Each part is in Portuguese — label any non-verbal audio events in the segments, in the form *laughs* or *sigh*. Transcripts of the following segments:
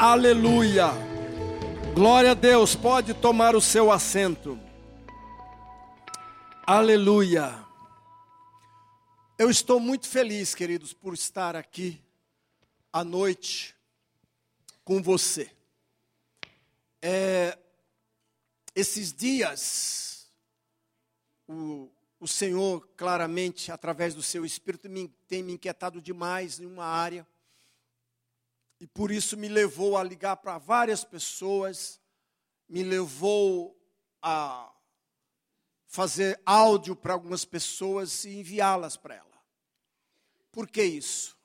Aleluia. Glória a Deus. Pode tomar o seu assento. Aleluia. Eu estou muito feliz, queridos, por estar aqui à noite com você. É, esses dias, o, o Senhor, claramente, através do seu Espírito, me, tem me inquietado demais em uma área e por isso me levou a ligar para várias pessoas, me levou a fazer áudio para algumas pessoas e enviá-las para ela. Por que isso?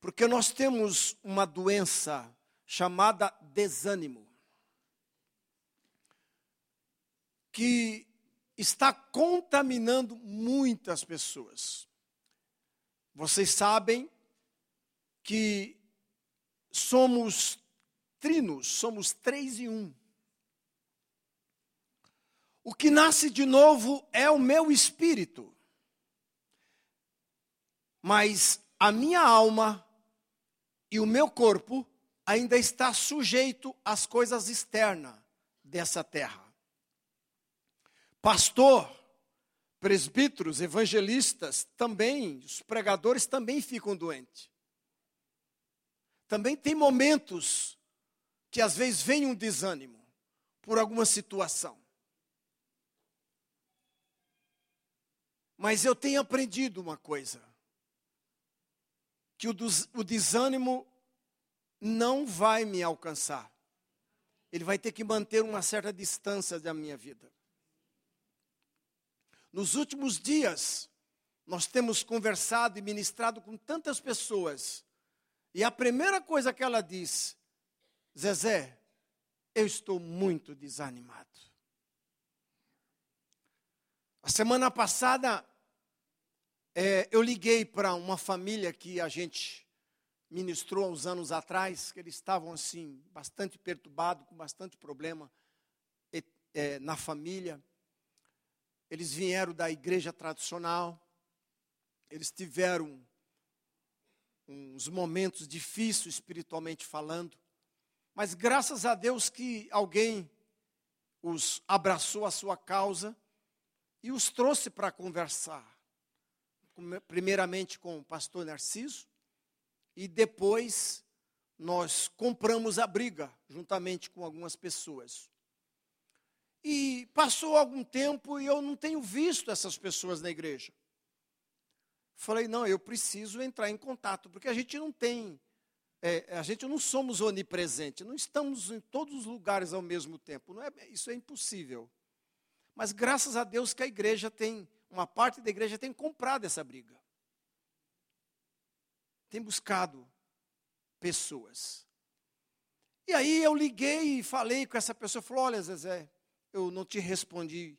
Porque nós temos uma doença chamada desânimo, que está contaminando muitas pessoas. Vocês sabem que somos trinos, somos três e um. O que nasce de novo é o meu espírito, mas a minha alma e o meu corpo ainda está sujeito às coisas externas dessa terra. Pastor, presbíteros, evangelistas também, os pregadores também ficam doentes. Também tem momentos que às vezes vem um desânimo por alguma situação. Mas eu tenho aprendido uma coisa: que o, desânimo não vai me alcançar. Ele vai ter que manter uma certa distância da minha vida. Nos últimos dias, nós temos conversado e ministrado com tantas pessoas e a primeira coisa que ela diz, Zezé, eu estou muito desanimado. A semana passada, é, eu liguei para uma família que a gente ministrou há uns anos atrás, que eles estavam assim, bastante perturbados, com bastante problema é, na família. Eles vieram da igreja tradicional, eles tiveram uns momentos difíceis espiritualmente falando, mas graças a Deus que alguém os abraçou a sua causa e os trouxe para conversar. Primeiramente com o pastor Narciso e depois nós compramos a briga juntamente com algumas pessoas. E passou algum tempo e eu não tenho visto essas pessoas na igreja. Falei, não, eu preciso entrar em contato, porque a gente não tem, é, a gente não somos onipresente, não estamos em todos os lugares ao mesmo tempo. Não é, isso é impossível. Mas graças a Deus que a igreja tem, uma parte da igreja tem comprado essa briga. Tem buscado pessoas. E aí eu liguei e falei com essa pessoa, falou, olha Zezé, eu não te respondi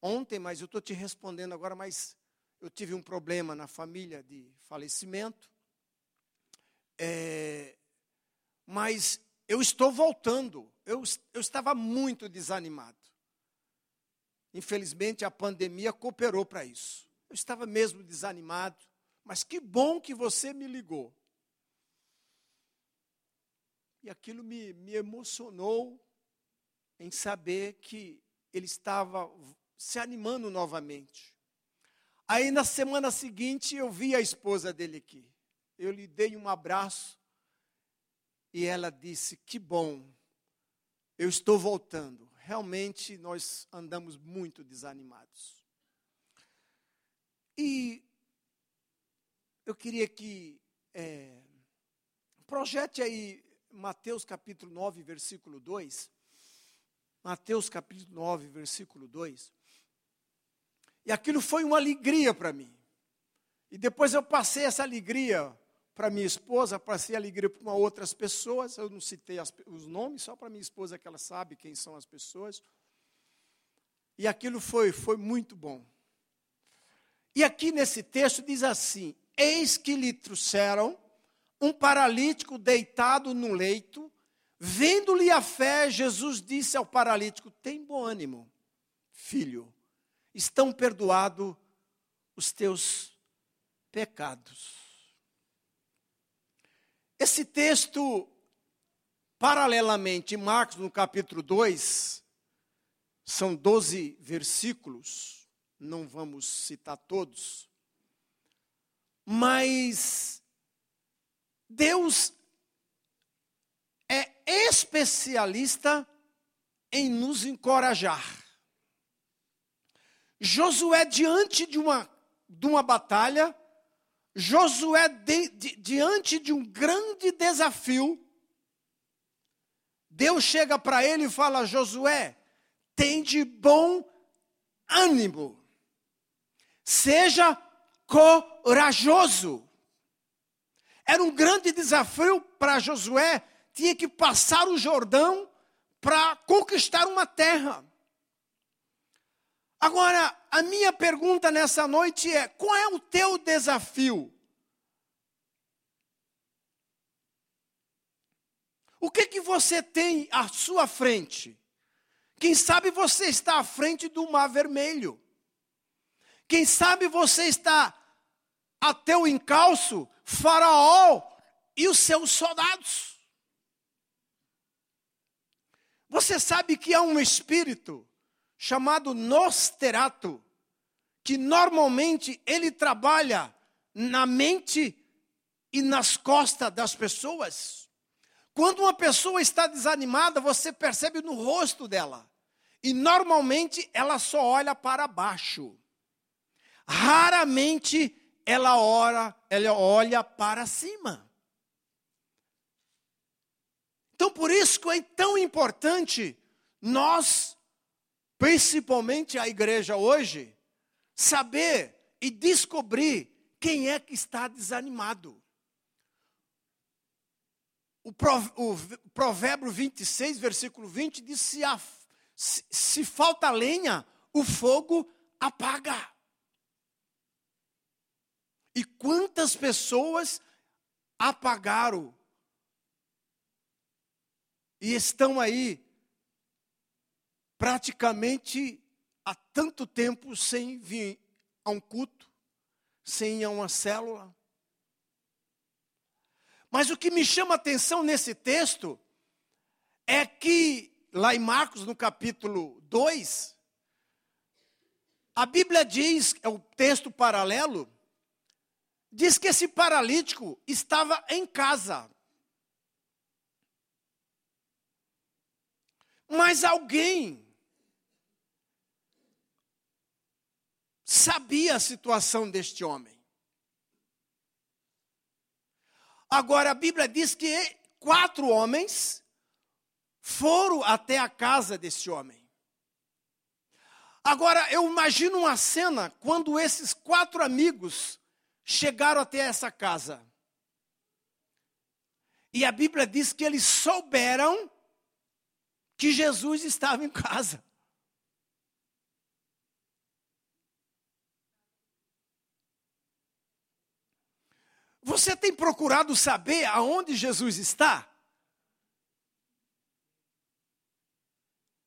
ontem, mas eu estou te respondendo agora, mas eu tive um problema na família de falecimento, é, mas eu estou voltando. Eu, eu estava muito desanimado. Infelizmente, a pandemia cooperou para isso. Eu estava mesmo desanimado, mas que bom que você me ligou. E aquilo me, me emocionou em saber que ele estava se animando novamente. Aí na semana seguinte eu vi a esposa dele aqui. Eu lhe dei um abraço e ela disse: Que bom, eu estou voltando. Realmente nós andamos muito desanimados. E eu queria que é, projete aí Mateus capítulo 9, versículo 2. Mateus capítulo 9, versículo 2. E aquilo foi uma alegria para mim. E depois eu passei essa alegria para minha esposa, passei a alegria para outras pessoas. Eu não citei as, os nomes, só para minha esposa que ela sabe quem são as pessoas. E aquilo foi, foi muito bom. E aqui nesse texto diz assim: Eis que lhe trouxeram um paralítico deitado no leito. Vendo-lhe a fé, Jesus disse ao paralítico: Tem bom ânimo, filho estão perdoados os teus pecados. Esse texto paralelamente, Marcos, no capítulo 2, são 12 versículos, não vamos citar todos, mas Deus é especialista em nos encorajar. Josué, diante de uma, de uma batalha, Josué, de, de, diante de um grande desafio, Deus chega para ele e fala: Josué, tem de bom ânimo, seja corajoso. Era um grande desafio para Josué, tinha que passar o Jordão para conquistar uma terra. Agora, a minha pergunta nessa noite é: qual é o teu desafio? O que que você tem à sua frente? Quem sabe você está à frente do mar vermelho. Quem sabe você está a teu encalço, Faraó e os seus soldados. Você sabe que há um espírito chamado Nosterato, que normalmente ele trabalha na mente e nas costas das pessoas. Quando uma pessoa está desanimada, você percebe no rosto dela. E normalmente ela só olha para baixo. Raramente ela ora, ela olha para cima. Então por isso que é tão importante nós principalmente a igreja hoje, saber e descobrir quem é que está desanimado. O, provérbio 26, versículo 20, diz: se, se, se falta lenha, o fogo apaga. E quantas pessoas apagaram e estão aí praticamente há tanto tempo sem vir a um culto, sem ir a uma célula. Mas o que me chama a atenção nesse texto é que, lá em Marcos, no capítulo 2, a Bíblia diz, é o texto paralelo, diz que esse paralítico estava em casa. Mas alguém sabia a situação deste homem. Agora, a Bíblia diz que quatro homens foram até a casa desse homem. Agora, eu imagino uma cena quando esses quatro amigos chegaram até essa casa. E a Bíblia diz que eles souberam que Jesus estava em casa. Você tem procurado saber aonde Jesus está?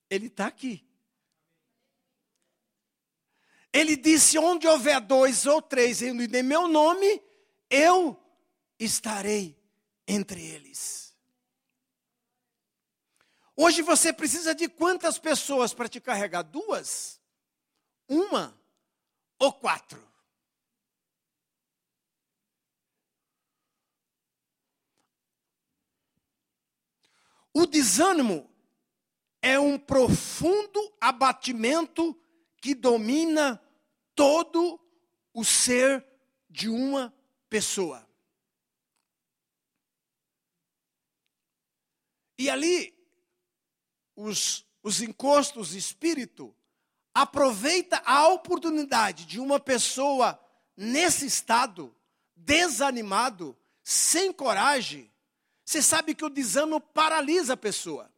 Ele está aqui. Ele disse: onde houver dois ou três em meu nome, eu estarei entre eles. Hoje você precisa de quantas pessoas para te carregar? Duas? Uma ou quatro? O desânimo é um profundo abatimento que domina todo o ser de uma pessoa. E ali, os, os encostos espírito aproveita a oportunidade de uma pessoa nesse estado, desanimado, sem coragem, você sabe que o desânimo paralisa a pessoa.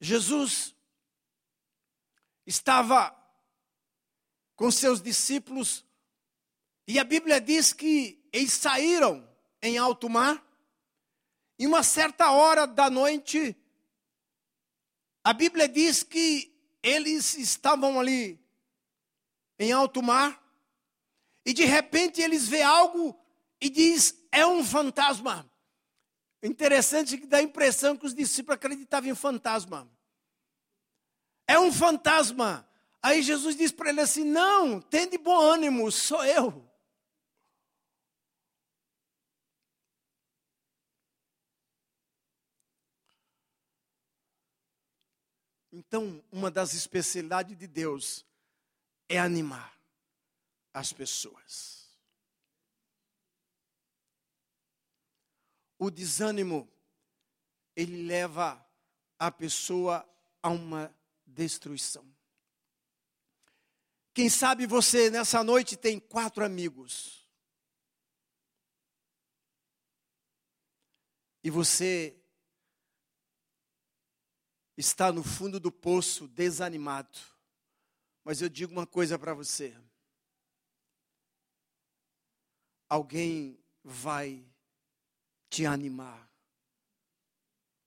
Jesus estava com seus discípulos e a Bíblia diz que eles saíram em alto mar. Em uma certa hora da noite, a Bíblia diz que eles estavam ali em alto mar e de repente eles vê algo e diz: é um fantasma. Interessante que dá a impressão que os discípulos acreditavam em fantasma. É um fantasma. Aí Jesus diz para ele assim: Não, tem de bom ânimo, sou eu. Então, uma das especialidades de Deus é animar as pessoas. O desânimo, ele leva a pessoa a uma destruição. Quem sabe você nessa noite tem quatro amigos. E você está no fundo do poço, desanimado. Mas eu digo uma coisa para você: alguém vai te animar,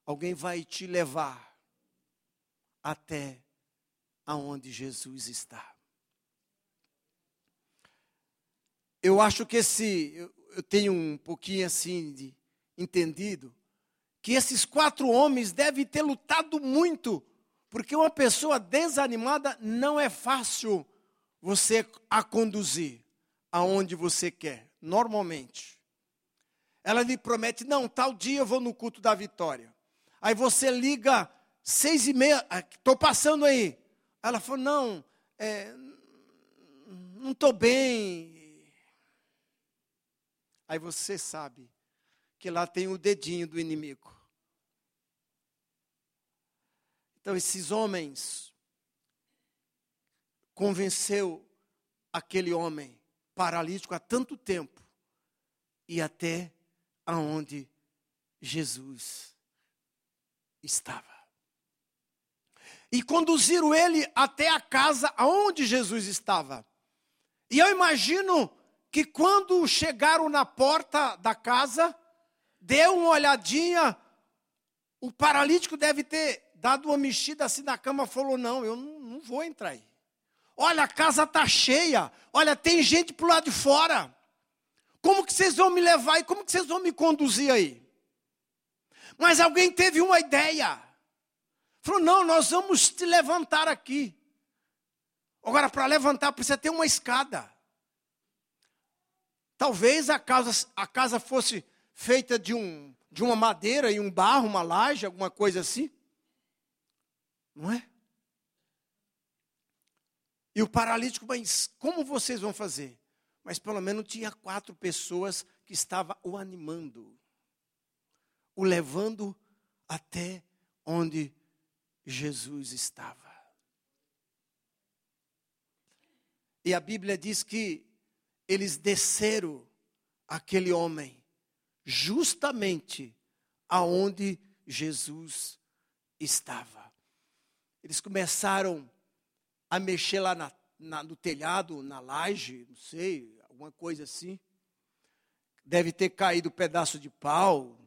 alguém vai te levar até aonde Jesus está. Eu acho que esse, eu, tenho um pouquinho assim de entendido que esses quatro homens devem ter lutado muito, porque uma pessoa desanimada não é fácil você a conduzir aonde você quer, normalmente. Ela lhe promete, não, tal dia eu vou no culto da vitória. Aí você liga seis e meia, estou ah, passando aí. Ela falou, não, é, não estou bem. Aí você sabe que lá tem o dedinho do inimigo. Então esses homens convenceu aquele homem paralítico há tanto tempo e até aonde Jesus estava. E conduziram ele até a casa aonde Jesus estava. E eu imagino que quando chegaram na porta da casa, deu uma olhadinha, o paralítico deve ter dado uma mexida assim na cama, falou: Não, eu não, não vou entrar aí. Olha, a casa está cheia. Olha, tem gente para o lado de fora. Como que vocês vão me levar e como que vocês vão me conduzir aí? Mas alguém teve uma ideia. Falou: Não, nós vamos te levantar aqui. Agora, para levantar, precisa ter uma escada. Talvez a casa, a casa fosse feita de, um, de uma madeira e um barro, uma laje, alguma coisa assim. Não é? E o paralítico, mas como vocês vão fazer? Mas pelo menos tinha quatro pessoas que estavam o animando, o levando até onde Jesus estava. E a Bíblia diz que eles desceram aquele homem justamente aonde Jesus estava. Eles começaram a mexer lá na, na, no telhado, na laje, não sei, alguma coisa assim. Deve ter caído pedaço de pau,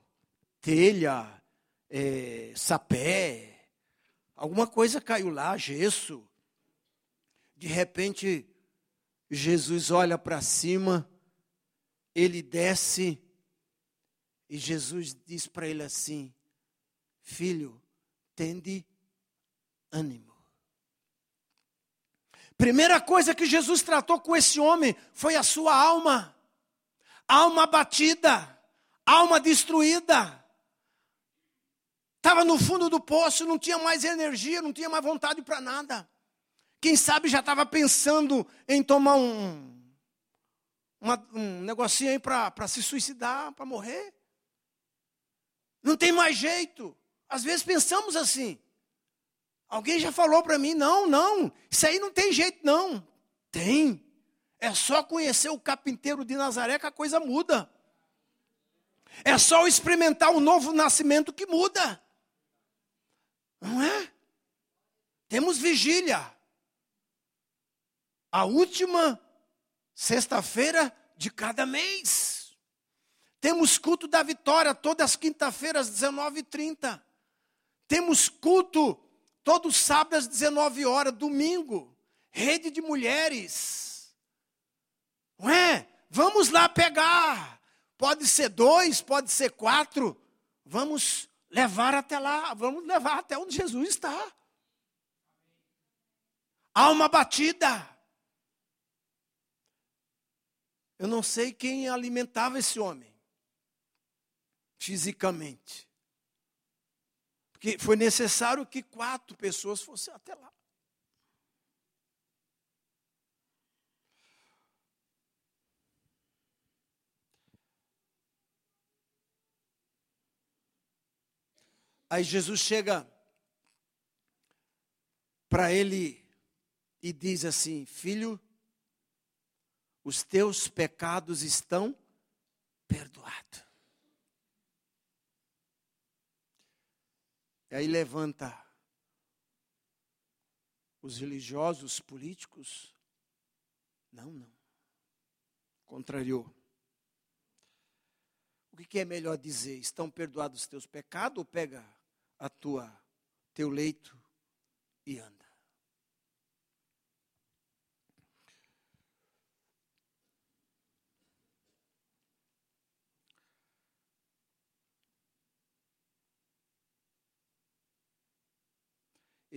telha, é, sapé, alguma coisa caiu lá, gesso. De repente, Jesus olha para cima, ele desce, e Jesus diz para ele assim: Filho, tende ânimo. Primeira coisa que Jesus tratou com esse homem foi a sua alma. Alma abatida, alma destruída. Estava no fundo do poço, não tinha mais energia, não tinha mais vontade para nada. Quem sabe já estava pensando em tomar um, uma, um negocinho aí para se suicidar, para morrer. Não tem mais jeito. Às vezes pensamos assim. Alguém já falou para mim: não, não, isso aí não tem jeito, não. Tem. É só conhecer o capinteiro de Nazaré que a coisa muda. É só experimentar o novo nascimento que muda. Não é? Temos vigília. A última sexta-feira de cada mês. Temos culto da vitória todas as quinta-feiras, 19h30. Temos culto Todo sábado às 19 horas, domingo, rede de mulheres. Não é? Vamos lá pegar. pode ser dois, pode ser quatro. Vamos levar até lá, vamos levar até onde Jesus está. Alma batida. Eu não sei quem alimentava esse homem fisicamente. Porque foi necessário que quatro pessoas fossem até lá. Aí Jesus chega para ele e diz assim: Filho, os teus pecados estão perdoados. E aí levanta os religiosos, políticos. Não, não. Contrariou. O que é melhor dizer? Estão perdoados os teus pecados ou pega a tua teu leito e anda.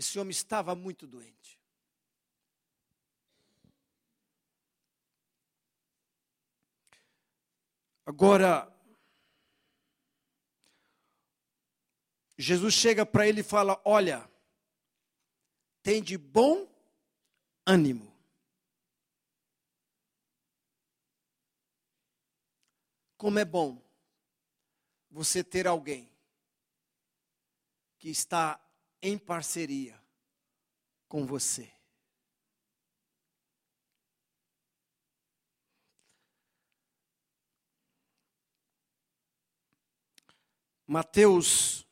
Esse homem estava muito doente. Agora, Jesus chega para ele e fala: Olha, tem de bom ânimo. Como é bom você ter alguém que está em parceria com você. Mateus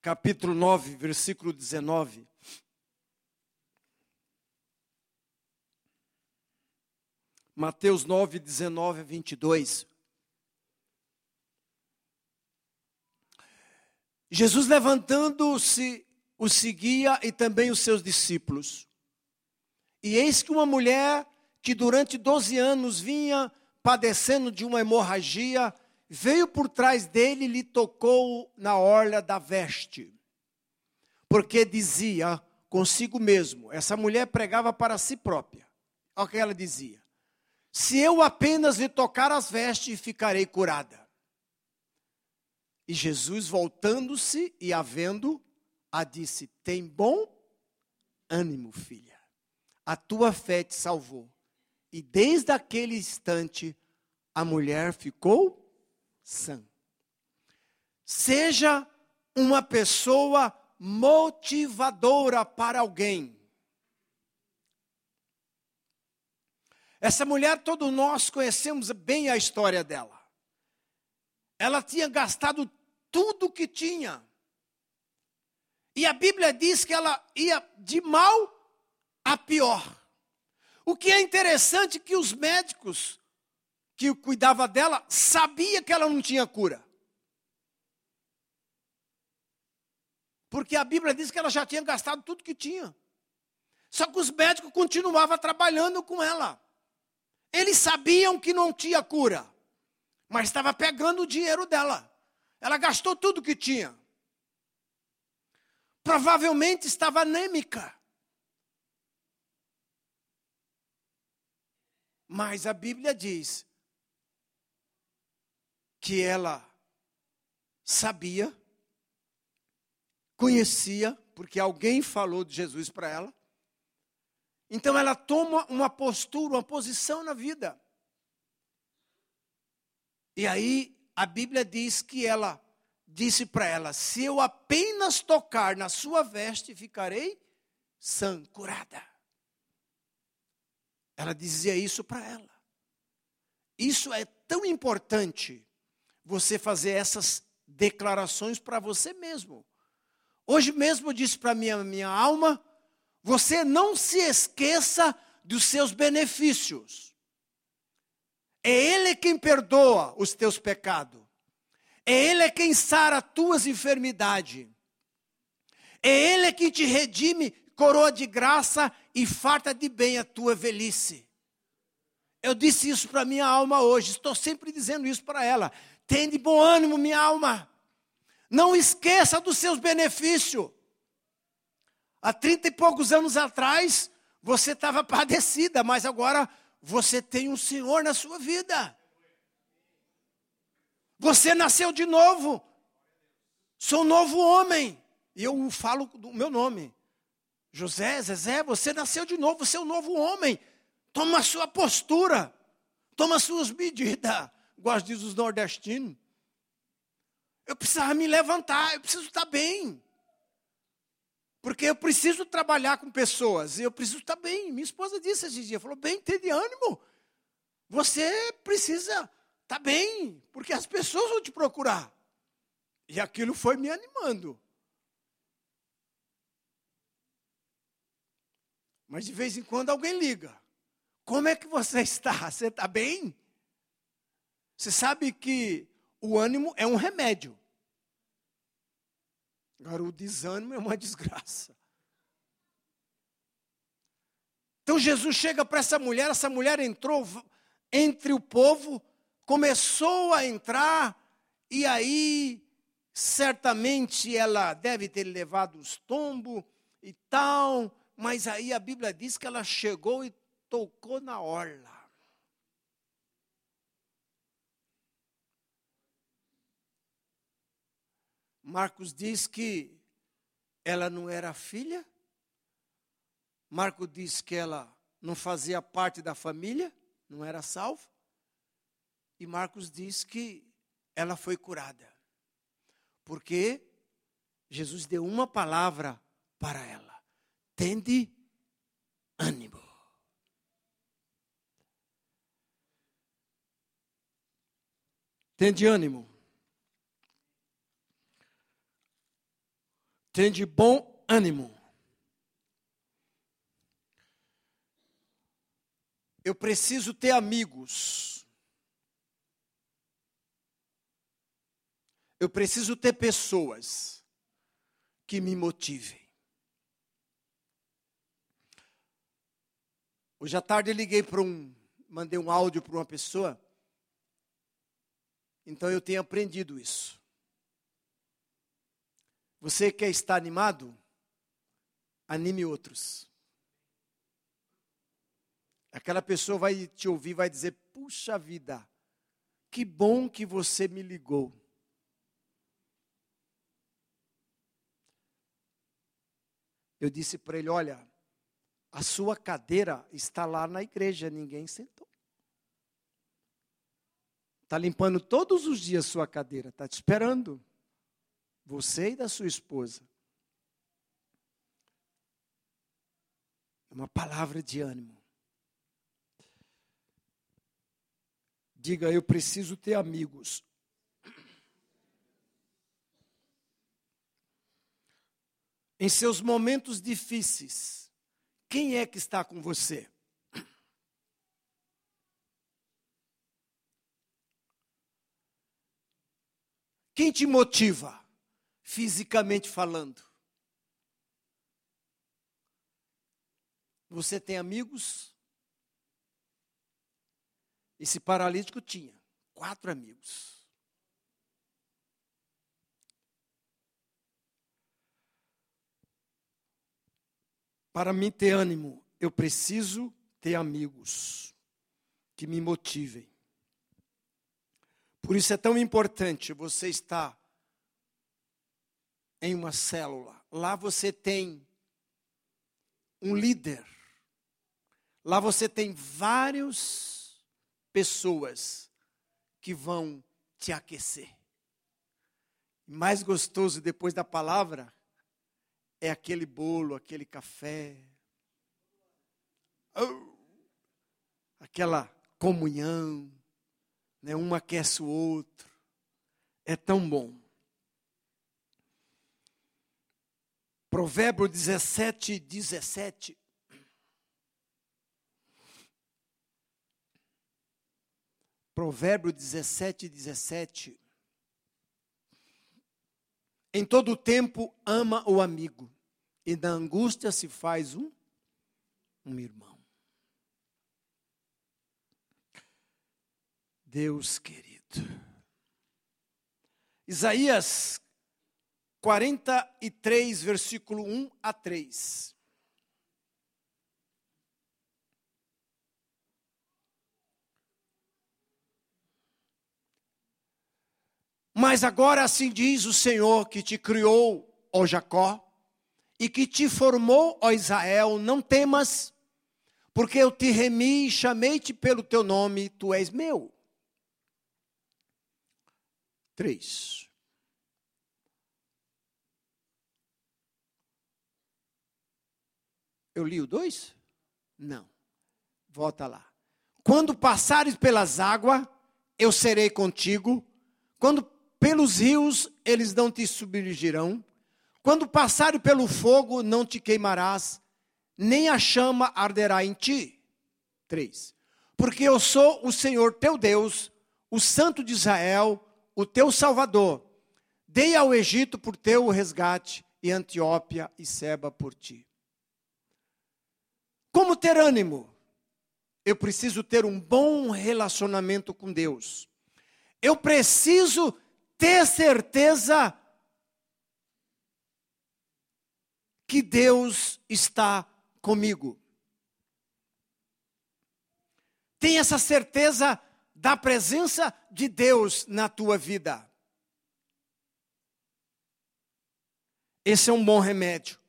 capítulo 9, versículo 19. Mateus 9, 19 a 22. Jesus levantando-se, o seguia e também os seus discípulos. E eis que uma mulher que durante 12 anos vinha padecendo de uma hemorragia, veio por trás dele e lhe tocou na orla da veste. Porque dizia consigo mesmo, essa mulher pregava para si própria. Olha o que ela dizia: Se eu apenas lhe tocar as vestes, ficarei curada. E Jesus, voltando-se e a vendo, a disse: Tem bom ânimo, filha. A tua fé te salvou. E desde aquele instante, a mulher ficou sã. Seja uma pessoa motivadora para alguém. Essa mulher, todos nós conhecemos bem a história dela. Ela tinha gastado tudo que tinha. E a Bíblia diz que ela ia de mal a pior. O que é interessante é que os médicos que cuidava dela sabia que ela não tinha cura. Porque a Bíblia diz que ela já tinha gastado tudo que tinha. Só que os médicos continuavam trabalhando com ela. Eles sabiam que não tinha cura, mas estava pegando o dinheiro dela. Ela gastou tudo que tinha. Provavelmente estava anêmica. Mas a Bíblia diz que ela sabia, conhecia, porque alguém falou de Jesus para ela. Então ela toma uma postura, uma posição na vida. E aí a Bíblia diz que ela disse para ela: Se eu apenas tocar na sua veste, ficarei sã, curada. Ela dizia isso para ela. Isso é tão importante você fazer essas declarações para você mesmo. Hoje mesmo eu disse para minha minha alma, você não se esqueça dos seus benefícios. É ele quem perdoa os teus pecados. É ele quem sara as tuas enfermidades. É ele que te redime, coroa de graça e farta de bem a tua velhice. Eu disse isso para minha alma hoje, estou sempre dizendo isso para ela. Tem de bom ânimo, minha alma. Não esqueça dos seus benefícios. Há trinta e poucos anos atrás, você estava *laughs* padecida, mas agora você tem um Senhor na sua vida. Você nasceu de novo. Sou um novo homem. E eu falo do meu nome. José, Zezé, você nasceu de novo, você é um novo homem. Toma a sua postura. Toma as suas medidas. Gosto diz os nordestinos. Eu precisava me levantar, eu preciso estar bem. Porque eu preciso trabalhar com pessoas, eu preciso estar bem. Minha esposa disse esse dia, falou, bem, tem de ânimo. Você precisa estar bem, porque as pessoas vão te procurar. E aquilo foi me animando. Mas de vez em quando alguém liga. Como é que você *laughs* está? Você está bem? Você sabe que o ânimo é um remédio. Agora, o desânimo é uma *laughs* desgraça. Então Jesus chega para essa mulher, essa mulher entrou entre o povo, começou a entrar, e aí certamente ela deve ter levado os tombos e tal, mas aí a Bíblia diz que ela chegou e tocou na orla. Marcos diz que ela não era filha. Marcos diz que ela não fazia parte da família, não era salva. E Marcos diz que ela foi curada. Porque Jesus deu uma palavra para ela: tende ânimo. Tende ânimo. Tende bom ânimo. Eu preciso ter amigos. Eu preciso ter pessoas que me motivem. Hoje à tarde eu liguei para um, mandei um áudio para uma pessoa. Então eu tenho aprendido isso. Você quer estar animado? Anime outros. Aquela pessoa vai te ouvir, vai dizer: Puxa vida, que bom que você me ligou. Eu disse para ele: Olha, a sua cadeira está lá na igreja, ninguém sentou. Está limpando todos os dias sua cadeira, está te esperando você e da sua esposa. Uma palavra de ânimo. Diga, eu preciso ter amigos. Em seus momentos difíceis, quem é que está com você? Quem te motiva? Fisicamente falando. Você tem amigos? Esse paralítico tinha quatro amigos. Para mim ter ânimo, eu preciso ter amigos que me motivem. Por isso é tão importante você estar em uma célula. Lá você tem um líder. Lá você tem várias pessoas que vão te aquecer. Mais gostoso depois da palavra é aquele bolo, aquele café, oh, aquela comunhão, né? um aquece o outro. É tão bom. Provérbio 17, 17. Provérbio 17, 17. Em todo tempo ama o amigo, e na angústia se faz um, um irmão. Deus querido. Isaías 43, versículo 1 a 3. Mas agora assim diz o Senhor que te criou, ó Jacó, e que te formou, ó Israel, não temas, porque eu te remi e chamei-te pelo teu nome, tu és meu. 3. Eu li o 2? Não. Volta lá. Quando passares pelas águas, eu serei contigo. Quando pelos rios, eles não te submergirão. Quando passares pelo fogo, não te queimarás, nem a chama arderá em ti. 3. Porque eu sou o Senhor teu Deus, o Santo de Israel, o teu Salvador. Dei ao Egito por teu resgate, e Antiópia e Seba por ti. Como ter ânimo? Eu preciso ter um bom relacionamento com Deus. Eu preciso ter certeza que Deus está comigo. Tem essa certeza da presença de Deus na tua vida. Esse é um bom remédio.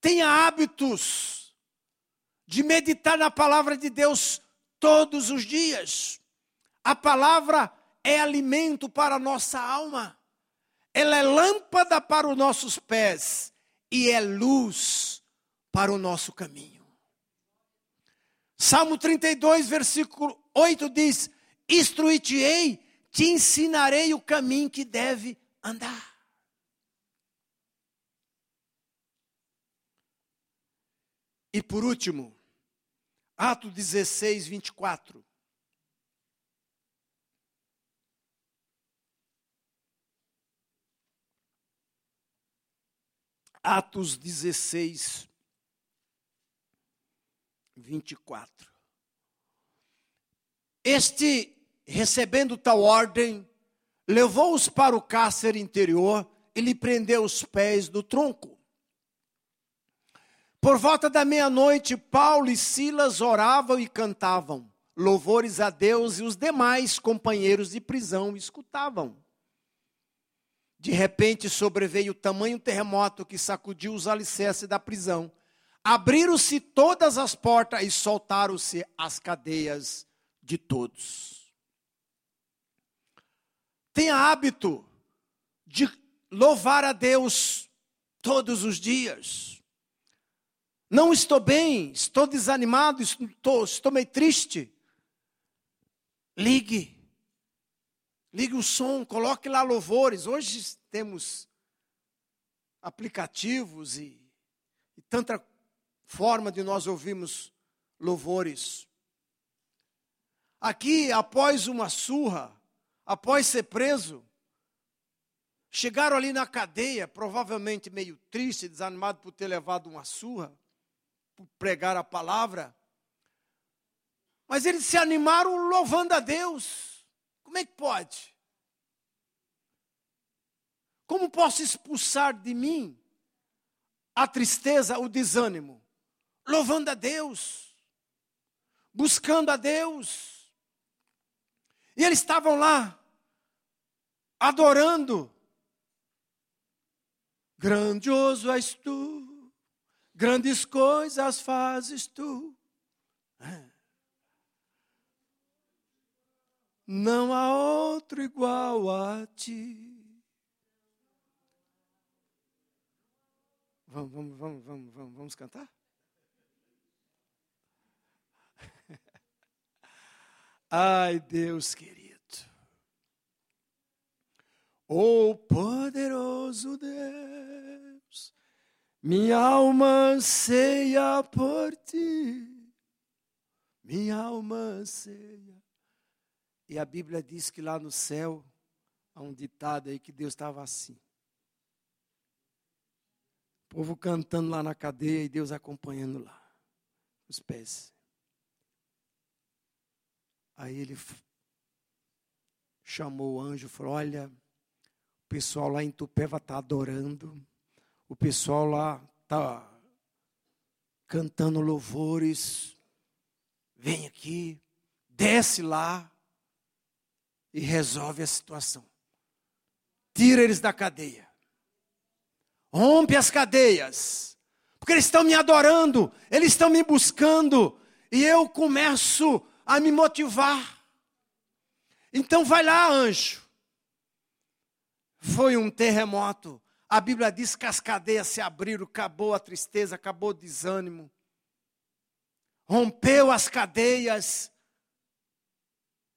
Tenha hábitos de meditar na palavra de Deus todos os dias. A palavra é alimento para a nossa alma. Ela é lâmpada para os nossos pés e é luz para o nosso caminho. Salmo 32, versículo 8 diz: Instruir-te-ei, te ensinarei o caminho que deve andar. E por último, Atos 16, 24. Atos 16, 24. Este, recebendo tal ordem, levou-os para o cárcere interior e lhe prendeu os pés do tronco. Por volta da meia-noite, Paulo e Silas oravam e cantavam louvores a Deus e os demais companheiros de prisão escutavam. De repente sobreveio o tamanho terremoto que sacudiu os alicerces da prisão. Abriram-se todas as portas e soltaram-se as cadeias de todos. Tenha hábito de louvar a Deus todos os dias. Não estou bem, estou desanimado, estou, estou meio triste. Ligue. Ligue o som, coloque lá louvores. Hoje temos aplicativos e, e tanta forma de nós ouvirmos louvores. Aqui, após uma surra, após ser preso, chegaram ali na cadeia, provavelmente meio triste, desanimado por ter levado uma surra, pregar a palavra. Mas eles se animaram louvando a Deus. Como é que pode? Como posso expulsar de mim a tristeza, o desânimo? Louvando a Deus, buscando a Deus. E eles estavam lá, adorando. Grandioso és tu, grandes coisas fazes tu. É. Não há outro igual a ti. Vamos, vamos, vamos, vamos, vamos, vamos cantar? *laughs* Ai, Deus querido. Oh, poderoso Deus, minha alma anseia por ti. Minha alma anseia. E a Bíblia diz que lá no céu há um ditado aí que Deus estava assim. O povo cantando lá na cadeia e Deus acompanhando lá, os pés. Aí ele chamou o anjo e falou: Olha, o pessoal lá em Tupéva está adorando, o pessoal lá está cantando louvores. Vem aqui, desce lá e resolve a situação. Tira eles da cadeia. Rompe as cadeias. Porque eles estão me adorando, eles estão me buscando, e eu começo a me motivar. Então vai lá, anjo. Foi um terremoto. A Bíblia diz que as cadeias se abriram, acabou a tristeza, acabou o desânimo. Rompeu as cadeias.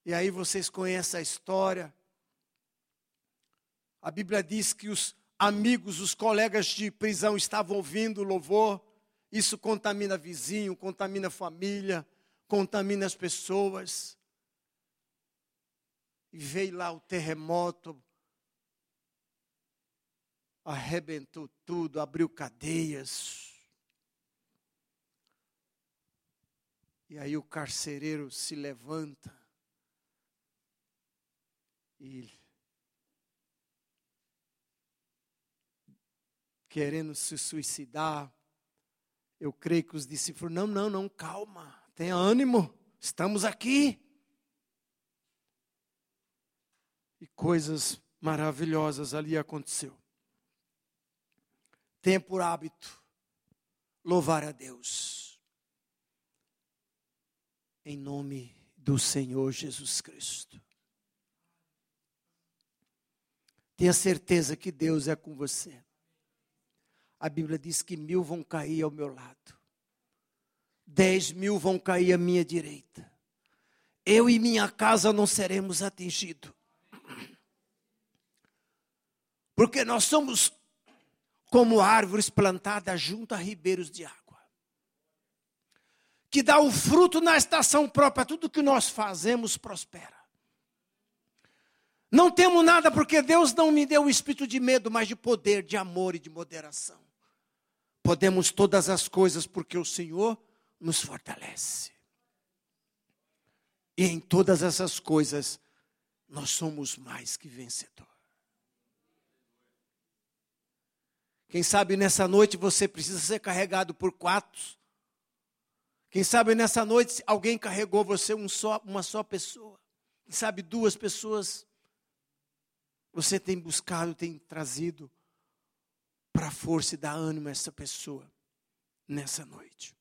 E aí vocês conhecem a história. A Bíblia diz que os amigos, os colegas de prisão estavam ouvindo o louvor. Isso contamina vizinho, contamina família, contamina as pessoas. E veio lá o terremoto, arrebentou tudo, abriu cadeias. E aí o carcereiro se levanta e querendo se suicidar. Eu creio que os discípulos, não, não, não, calma, tenha ânimo, estamos aqui. E coisas maravilhosas ali aconteceu. Tenha por hábito louvar a Deus. Em nome do Senhor Jesus Cristo. Tenha certeza que Deus é com você. A Bíblia diz que mil vão cair ao meu lado, dez mil vão cair à minha direita. Eu e minha casa não seremos atingidos. Porque nós somos como árvores plantadas junto a ribeiros de água. Que dá o fruto na estação própria, tudo que nós fazemos prospera. Não temos nada porque Deus não me deu o espírito de medo, mas de poder, de amor e de moderação. Podemos todas as coisas porque o Senhor nos fortalece. E em todas essas coisas, nós somos mais que vencedor. Quem sabe nessa noite você precisa ser carregado por quatro. Quem sabe nessa noite alguém carregou você um só, uma só pessoa. Quem sabe duas pessoas você tem buscado, tem trazido para a força e dar ânimo a essa pessoa nessa noite.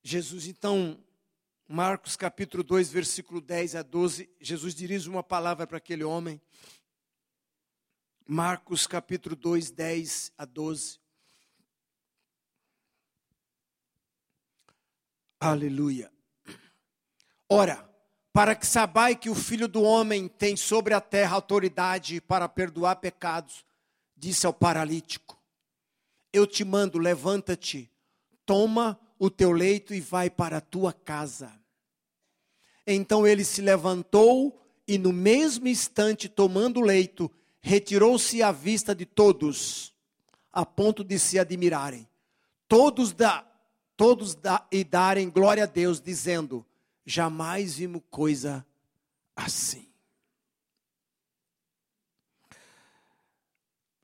Jesus, então, Marcos capítulo 2, versículo 10 a 12, Jesus dirige uma palavra para aquele homem. Marcos capítulo 2, 10 a 12. Aleluia. Ora, para que sabai que o Filho do Homem tem sobre a terra autoridade para perdoar pecados, disse ao paralítico: Eu te mando, levanta-te, toma o teu leito e vai para a tua casa. Então ele se levantou e, no mesmo instante, tomando o leito, retirou-se à vista de todos, a ponto de se admirarem. Todos da, todos da, e darem glória a Deus, dizendo: jamais vimos coisa assim.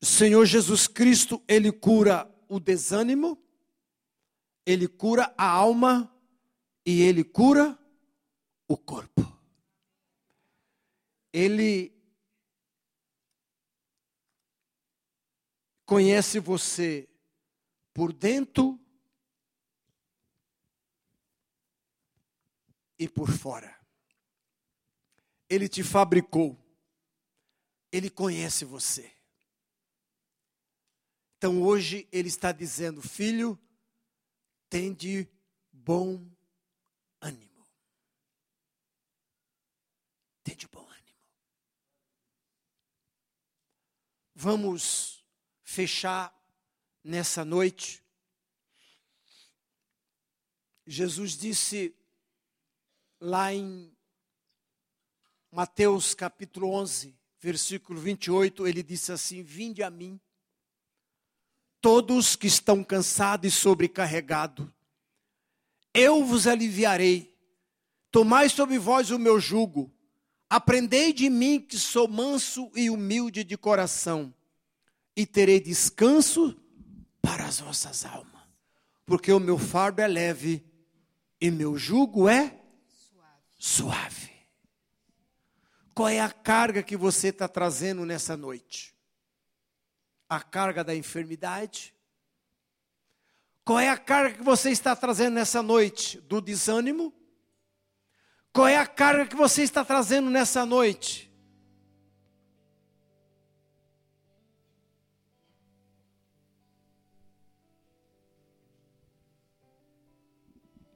O Senhor Jesus Cristo, Ele cura o desânimo, Ele cura a alma e Ele cura o corpo. Ele conhece você por dentro e por fora. Ele te fabricou. Ele conhece você. Então hoje ele está dizendo: Filho, tende bom ânimo. Tende bom ânimo. Vamos fechar nessa noite. Jesus disse: lá em Mateus capítulo 11, versículo 28, ele disse assim: Vinde a mim, todos que estão cansados e sobrecarregados, eu vos aliviarei. Tomai sobre vós o meu jugo. Aprendei de mim que sou manso e humilde de coração, e terei descanso para as vossas almas. Porque o meu fardo é leve e meu jugo é suave. suave. Qual é a carga que você está trazendo nessa noite? A carga da enfermidade? Qual é a carga que você está trazendo nessa noite? Do desânimo? Qual é a carga que você está trazendo nessa noite?